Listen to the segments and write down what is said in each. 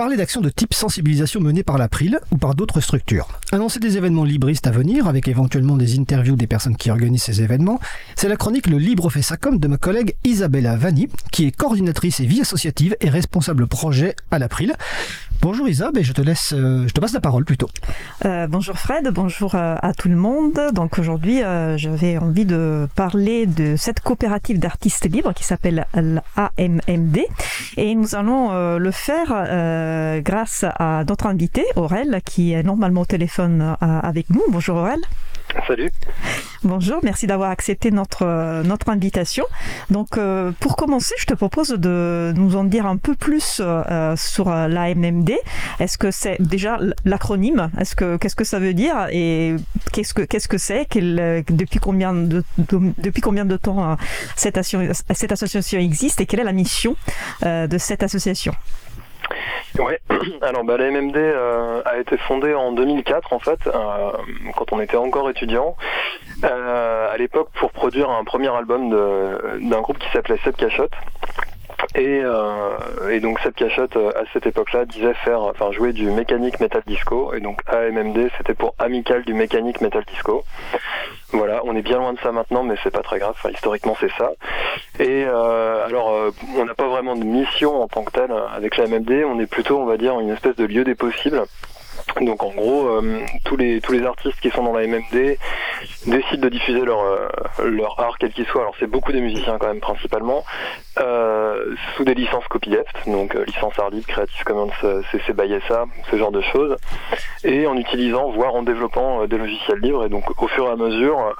parler d'actions de type sensibilisation menées par l'April ou par d'autres structures. Annoncer des événements libristes à venir, avec éventuellement des interviews des personnes qui organisent ces événements, c'est la chronique Le Libre fait ça de ma collègue Isabella Vanni, qui est coordinatrice et vie associative et responsable projet à l'April. Bonjour Isa, ben je te laisse, euh, je te passe la parole plutôt. Euh, bonjour Fred, bonjour euh, à tout le monde. Donc aujourd'hui, j'avais envie de parler de cette coopérative d'artistes libres qui s'appelle l'AMMD et nous allons le faire grâce à notre invité Aurel qui est normalement au téléphone avec nous. Bonjour Aurel. Salut. Bonjour, merci d'avoir accepté notre, notre invitation. Donc, pour commencer, je te propose de nous en dire un peu plus sur l'AMMD est-ce que c'est déjà l'acronyme? Est-ce que qu'est-ce que ça veut dire? Et qu'est-ce que qu'est-ce que c'est? Depuis combien de, depuis combien de temps euh, cette, association existe et quelle est la mission euh, de cette association? Oui, alors bah, la MMD euh, a été fondée en 2004 en fait, quand on était encore étudiant, à l'époque pour produire un premier album d'un groupe qui s'appelait Sept Cachottes, et, euh, et, donc cette cachette euh, à cette époque-là disait faire, enfin jouer du mécanique metal disco et donc AMMD c'était pour amical du mécanique metal disco. Voilà, on est bien loin de ça maintenant, mais c'est pas très grave. Enfin, historiquement c'est ça. Et euh, alors euh, on n'a pas vraiment de mission en tant que telle avec la MMD, on est plutôt on va dire une espèce de lieu des possibles donc en gros, euh, tous les tous les artistes qui sont dans la MMD décident de diffuser leur euh, leur art quel qu'il soit. Alors c'est beaucoup des musiciens quand même principalement euh, sous des licences copyleft, donc licence art libre, Creative Commons, CC by SA, ce genre de choses, et en utilisant voire en développant des logiciels libres. Et donc au fur et à mesure,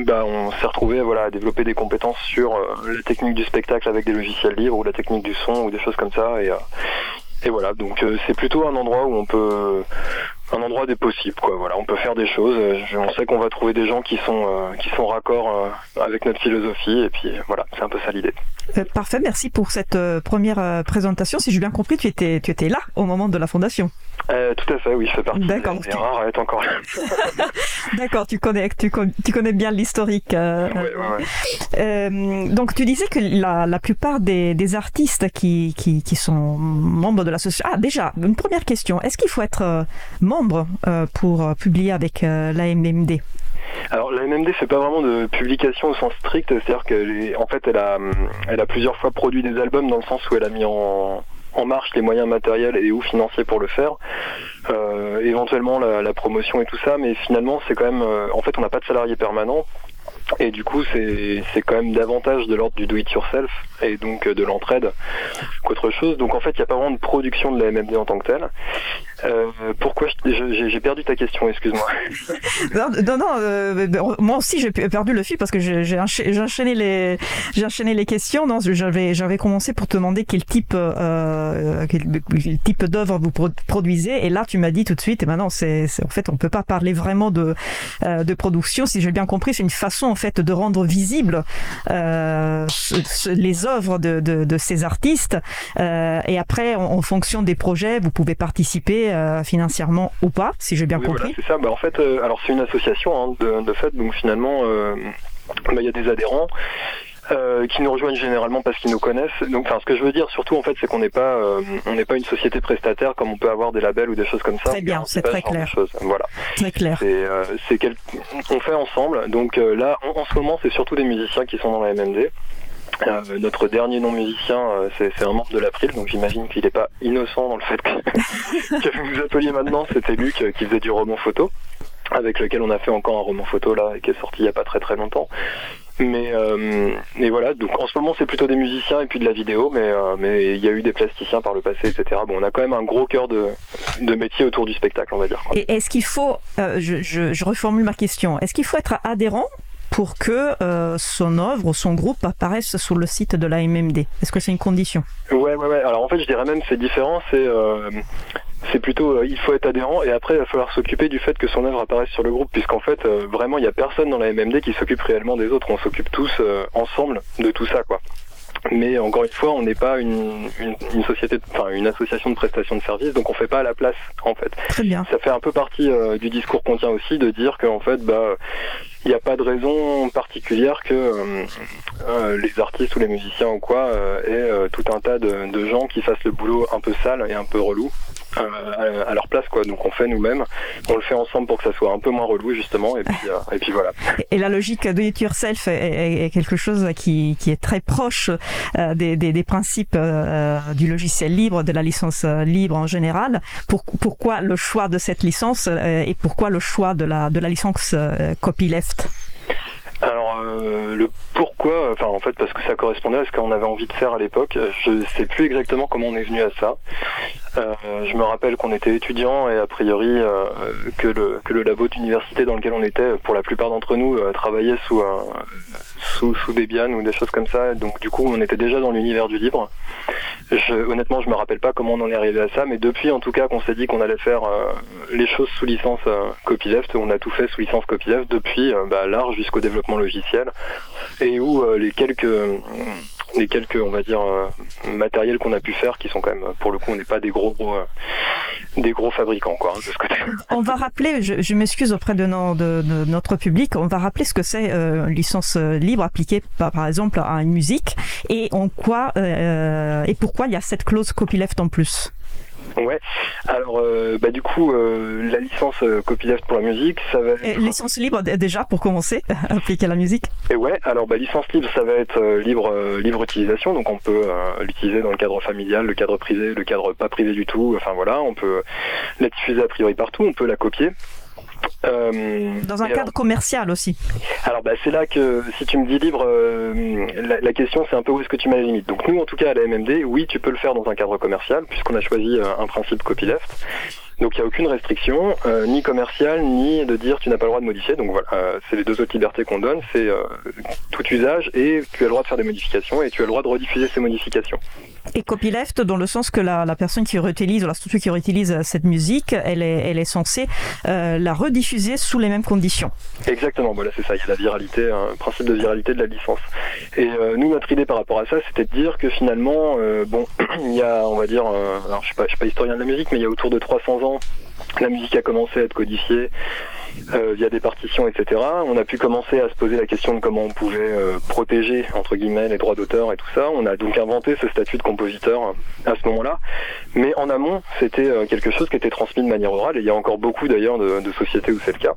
bah, on s'est retrouvé voilà à développer des compétences sur la technique du spectacle avec des logiciels libres ou la technique du son ou des choses comme ça. Et et voilà, donc euh, c'est plutôt un endroit où on peut un endroit des possibles quoi. Voilà on peut faire des choses. On sait qu'on va trouver des gens qui sont euh, qui sont raccords euh, avec notre philosophie. Et puis voilà c'est un peu ça l'idée. Parfait merci pour cette première présentation. Si j'ai bien compris tu étais là au moment de la fondation tout à fait oui je fais partie d'accord tu... encore d'accord tu connais tu, tu connais bien l'historique ouais, ouais, donc tu disais que la, la plupart des, des artistes qui, qui, qui sont membres de l'association ah déjà une première question est-ce qu'il faut être membre euh, pour euh, publier avec euh, la MMD alors la MMD fait pas vraiment de publication au sens strict, c'est-à-dire qu'en fait elle a, elle a plusieurs fois produit des albums dans le sens où elle a mis en, marche les moyens matériels et ou financiers pour le faire, éventuellement la, la, promotion et tout ça, mais finalement c'est quand même, en fait on n'a pas de salarié permanent, et du coup, c'est quand même davantage de l'ordre du do-it-yourself et donc de l'entraide qu'autre chose. Donc en fait, il n'y a pas vraiment de production de la MMD en tant que telle. Euh, pourquoi j'ai perdu ta question Excuse-moi. non, non, euh, moi aussi j'ai perdu le fil parce que j'ai enchaîné les j'ai enchaîné les questions. J'avais j'avais commencé pour te demander quel type euh, quel, type d'œuvre vous produisez et là tu m'as dit tout de suite et maintenant c'est en fait on peut pas parler vraiment de euh, de production si j'ai bien compris c'est une façon en fait de rendre visible euh, les œuvres de, de, de ces artistes euh, et après en, en, fonction des projets vous pouvez participer euh, financièrement ou pas, si j'ai bien compris. c'est ça. Bah, en fait, euh, alors c'est une association hein, de, fait, donc finalement, euh, bah, il y a des adhérents. qui nous rejoignent généralement parce qu'ils nous connaissent. Donc, enfin, ce que je veux dire surtout, en fait, c'est qu'on n'est pas, on n'est pas une société prestataire comme on peut avoir des labels ou des choses comme ça. Très bien, c'est très clair. Voilà. Très clair. C'est, quel... on fait ensemble. Donc là, en ce moment, c'est surtout des musiciens qui sont dans la MMD. Euh, notre dernier non-musicien, euh, c'est un membre de l'April, donc j'imagine qu'il n'est pas innocent dans le fait que, que vous vous appeliez maintenant. C'était Luc euh, qui faisait du roman photo, avec lequel on a fait encore un roman photo là, qui est sorti il n'y a pas très très longtemps. Mais, mais voilà, donc en ce moment c'est plutôt des musiciens et puis de la vidéo, mais mais il y a eu des plasticiens par le passé, etc. Bon, on a quand même un gros cœur de, de métier autour du spectacle, on va dire. Et est-ce qu'il faut, je, je, je reformule ma question, est-ce qu'il faut être adhérent pour que euh, son œuvre son groupe apparaisse sur le site de la MMD Est-ce que c'est une condition? Ouais, ouais, ouais. Alors en fait, je dirais même c'est différent. C'est euh, c'est plutôt euh, il faut être adhérent et après il va falloir s'occuper du fait que son œuvre apparaisse sur le groupe puisqu'en fait vraiment il n'y a personne dans la MMD qui s'occupe réellement des autres. On s'occupe tous ensemble de tout ça quoi. Mais encore une fois, on n'est pas une, une, société, enfin une association de prestation de services, donc on fait pas à la place en fait. Très bien. Ça fait un peu partie euh, du discours qu'on tient aussi de dire qu'en fait, bah il n'y a pas de raison particulière que euh, euh, les artistes ou les musiciens ou quoi aient tout un tas de, de, gens qui fassent le boulot un peu sale et un peu relou euh, à, leur place quoi. Donc on fait nous-mêmes, on le fait ensemble pour que ça soit un peu moins relou justement et puis euh, et puis voilà. Et la logique de it yourself est, est, quelque chose qui, qui est très proche euh, des, des, des, principes du logiciel libre, de la licence libre en général. Pour, pourquoi le choix de cette licence et pourquoi le choix de la de la licence copyleft? Alors euh, le pourquoi, enfin en fait parce que ça correspondait à ce qu'on avait envie de faire à l'époque. Je sais plus exactement comment on est venu à ça. Euh, je me rappelle qu'on était étudiants et a priori euh, que le que le labo d'université dans lequel on était, pour la plupart d'entre nous, travaillait sous sous, sous Debian ou des choses comme ça. Donc du coup, on était déjà dans l'univers du libre. Je, honnêtement, je me rappelle pas comment on en est arrivé à ça, mais depuis en tout cas qu'on s'est dit qu'on allait faire euh, les choses sous licence euh, copyleft, on a tout fait sous licence copyleft depuis euh, bah, l'art jusqu'au développement logiciel, et où les quelques les quelques, on va dire, euh, matériels qu'on a pu faire, qui sont quand même, pour le coup, on n'est pas des gros, gros euh, des gros fabricants, quoi, hein, de ce côté. On va rappeler, je, m'excuse auprès de, de, de, notre public, on va rappeler ce que c'est euh, licence libre appliquée, par, par, exemple, à une musique, et en quoi et pourquoi il y a cette clause copyleft en plus. Ouais. Alors, euh, bah, du coup, euh, la licence euh, copyleft pour la musique, ça va être... licence libre déjà pour commencer, appliquer à la musique Et ouais, alors bah, licence libre, ça va être libre, libre utilisation, donc on peut l'utiliser dans le cadre familial, le cadre privé, le cadre pas privé du tout, enfin voilà, on peut la diffuser a priori partout, on peut la copier. Euh, Dans un cadre commercial aussi. Alors bah, c'est là que si tu me dis libre, euh, la, question c'est un peu où est-ce que tu mets la limite. Donc nous en tout cas à la MMD, oui tu peux le faire dans un cadre commercial puisqu'on a choisi euh, un principe copyleft. Donc il n'y a aucune restriction, euh, ni commerciale, ni de dire tu n'as pas le droit de modifier. Donc voilà, euh, c'est les deux autres libertés qu'on donne, c'est euh, tout usage et tu as le droit de faire des modifications et tu as le droit de rediffuser ces modifications. Et copyleft dans le sens que la, la personne qui réutilise ou la structure qui réutilise cette musique, elle est, elle est censée la rediffuser sous les mêmes conditions. Exactement, voilà c'est ça, il y a la viralité, un principe de viralité de la licence. Et nous notre idée par rapport à ça, c'était de dire que finalement, bon, il y a, on va dire, alors je suis pas, je suis pas historien de la musique, mais il y a autour de 300 ans la musique a commencé à être codifiée euh, via des partitions, etc. On a pu commencer à se poser la question de comment on pouvait euh, protéger entre guillemets les droits d'auteur et tout ça. On a donc inventé ce statut de compositeur à ce moment-là. Mais en amont, c'était euh, quelque chose qui était transmis de manière orale et il y a encore beaucoup d'ailleurs de, de, sociétés où c'est le cas.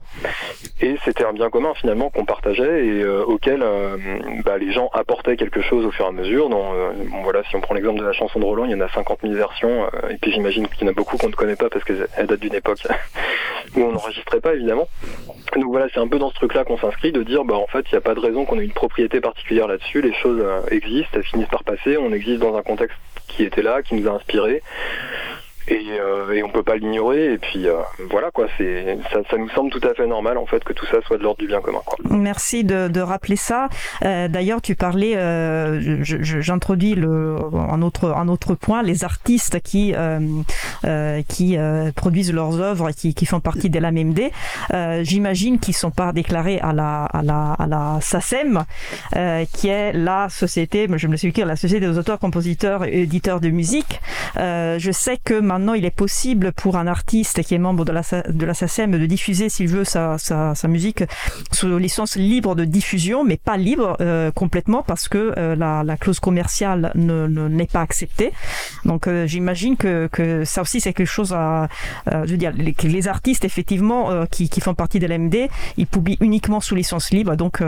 Et c'était un bien commun finalement qu'on partageait et auquel bah, les gens apportaient quelque chose au fur et à mesure. Donc, bon, voilà, si on prend l'exemple de la chanson de Roland, il y en a 50 000 versions et puis j'imagine qu'il y en a beaucoup qu'on ne connaît pas parce qu'elle date d'une époque où on n'enregistrait pas évidemment. Donc voilà, c'est un peu dans ce truc-là qu'on s'inscrit, de dire bah en fait il n'y a pas de raison qu'on ait une propriété particulière là-dessus, les choses euh, existent, elles finissent par passer, on existe dans un contexte qui était là, qui nous a inspiré et, euh, et on peut pas l'ignorer. Et puis euh, voilà quoi c'est ça, nous semble tout à fait normal en fait que tout ça soit de l'ordre du bien commun merci de, rappeler ça. Euh, d'ailleurs tu parlais euh, j'introduis un autre un autre point les artistes qui qui produisent leurs œuvres qui, qui font partie de la MMD j'imagine qu'ils sont pas déclarés à la à la à la SACEM qui est la société je me suis dit la société des auteurs compositeurs et éditeurs de musique. Je sais que maintenant il est possible pour un artiste qui est membre de la, de la SACEM de diffuser s'il veut sa, sa, sa, musique sous licence libre de diffusion, mais pas libre euh, complètement parce que euh, la, la, clause commerciale ne, n'est pas acceptée. Donc euh, j'imagine que, que ça aussi c'est quelque chose à, je veux dire, les, les artistes effectivement qui, qui font partie de l'MD, ils publient uniquement sous licence libre, donc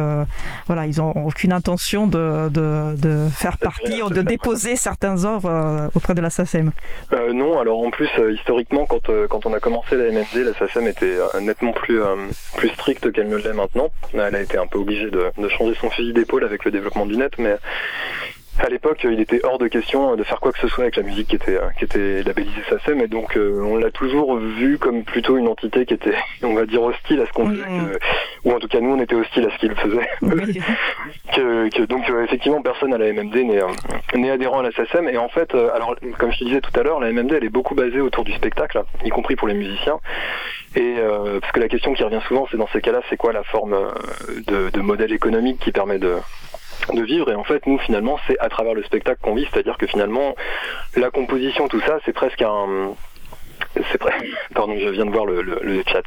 voilà, ils ont aucune intention de, de, de faire partie ou de déposer certains œuvres auprès de la SACEM. non, alors en plus, euh, historiquement, quand, euh, quand on a commencé la MMD, la SACEM était euh, nettement plus, plus stricte qu'elle ne l'est maintenant. Elle a été un peu obligée de, de changer son fusil d'épaule avec le développement du net, mais à l'époque, il était hors de question de faire quoi que ce soit avec la musique qui était qui était labellisée SACEM, et donc on l'a toujours vu comme plutôt une entité qui était, on va dire, hostile à ce qu'on faisait, ou en tout cas nous on était hostile à ce qu'il faisait. que, que, donc effectivement personne à la MMD n'est adhérent à la SACEM, et en fait, alors comme je te disais tout à l'heure, la MMD elle est beaucoup basée autour du spectacle, y compris pour les musiciens, et euh, parce que la question qui revient souvent, c'est dans ces cas-là, c'est quoi la forme de, de modèle économique qui permet de de vivre. Et en fait nous finalement c'est à travers le spectacle qu'on vit. C'est-à-dire que finalement la composition tout ça c'est presque un c'est presque pardon je viens de voir le, le chat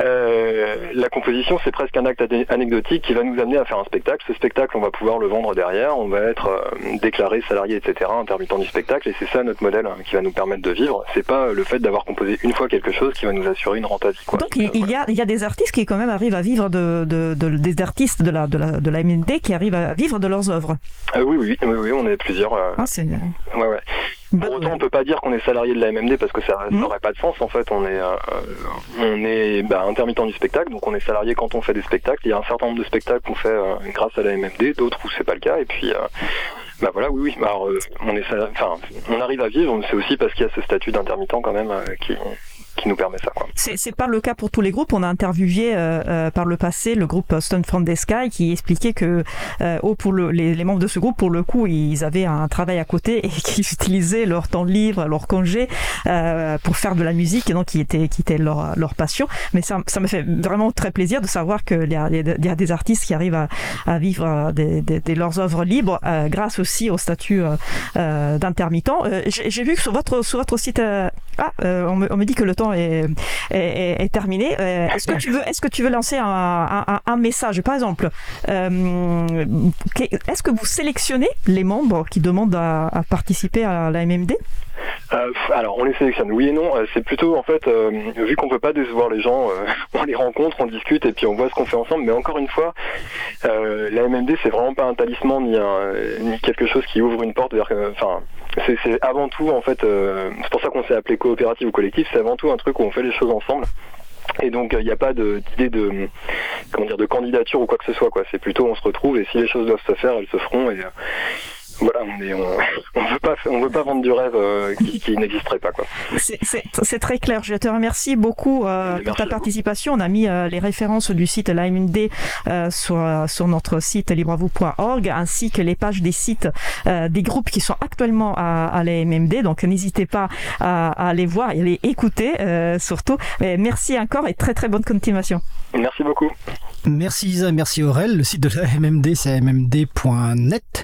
euh, la composition, c'est presque un acte anecdotique qui va nous amener à faire un spectacle. Ce spectacle, on va pouvoir le vendre derrière, on va être euh, déclaré salarié, etc., intermittent du spectacle, et c'est ça notre modèle hein, qui va nous permettre de vivre. C'est pas le fait d'avoir composé une fois quelque chose qui va nous assurer une à vie. Donc il, y a, il y a des artistes qui quand même arrivent à vivre de, des artistes de la, de la, de la MND qui arrivent à vivre de leurs œuvres. Euh, oui, oui, oui, oui, on est plusieurs. Ah, c'est... Ouais, ouais. Pour autant, on peut pas dire qu'on est salarié de la MMD parce que ça mmh. n'aurait pas de sens. En fait, on est, on est bah, intermittent du spectacle, donc on est salarié quand on fait des spectacles. Il y a un certain nombre de spectacles qu'on fait euh, grâce à la MMD, d'autres où c'est pas le cas. Et puis, euh, bah voilà, oui, oui. Alors, euh, on est, enfin, on arrive à vivre, mais c'est aussi parce qu'il y a ce statut d'intermittent quand même qui, qui nous permet ça. C'est pas le cas pour tous les groupes. On a interviewé euh, euh, par le passé le groupe Stone from the Sky qui expliquait que euh, oh, pour le, les, membres de ce groupe, pour le coup, ils avaient un travail à côté et qu'ils utilisaient leur temps libre, leur congé pour faire de la musique et donc qui était, leur, passion. Mais ça, ça me fait vraiment très plaisir de savoir qu'il y, a, des artistes qui arrivent à, vivre des, leurs œuvres libres grâce aussi au statut d'intermittent. J'ai vu que sur votre, site, ah, on me dit que le temps est, est, terminé. Euh, est-ce que tu veux, est-ce que tu veux lancer un, un, message, par exemple euh, Est-ce que vous sélectionnez les membres qui demandent à, participer à la MMD euh, alors on les sélectionne, oui et non. c'est plutôt en fait, vu qu'on peut pas décevoir les gens, on les rencontre, on discute et puis on voit ce qu'on fait ensemble. Mais encore une fois, la MMD c'est vraiment pas un talisman ni, un, ni quelque chose qui ouvre une porte. Enfin, c'est avant tout en fait, c'est pour ça qu'on s'est appelé coopérative ou collectif. C'est avant tout un truc où on fait les choses ensemble. Et donc il n'y a pas d'idée de, comment dire de candidature ou quoi que ce soit quoi. C'est plutôt on se retrouve et si les choses doivent se faire, elles se feront et voilà, on est, on, veut pas, on veut pas vendre du rêve euh, qui, n'existerait pas quoi. C'est très clair. Je te remercie beaucoup euh, pour ta participation. On a mis euh, les références du site l'AMD sur sur notre site libravou.org ainsi que les pages des sites des groupes qui sont actuellement à, à l'AMMD. Donc n'hésitez pas à, à, aller voir et à les écouter surtout. Mais merci encore et très très bonne continuation. Merci beaucoup. Merci Isa, merci Aurel. Le site de la MMD c'est mmd.net.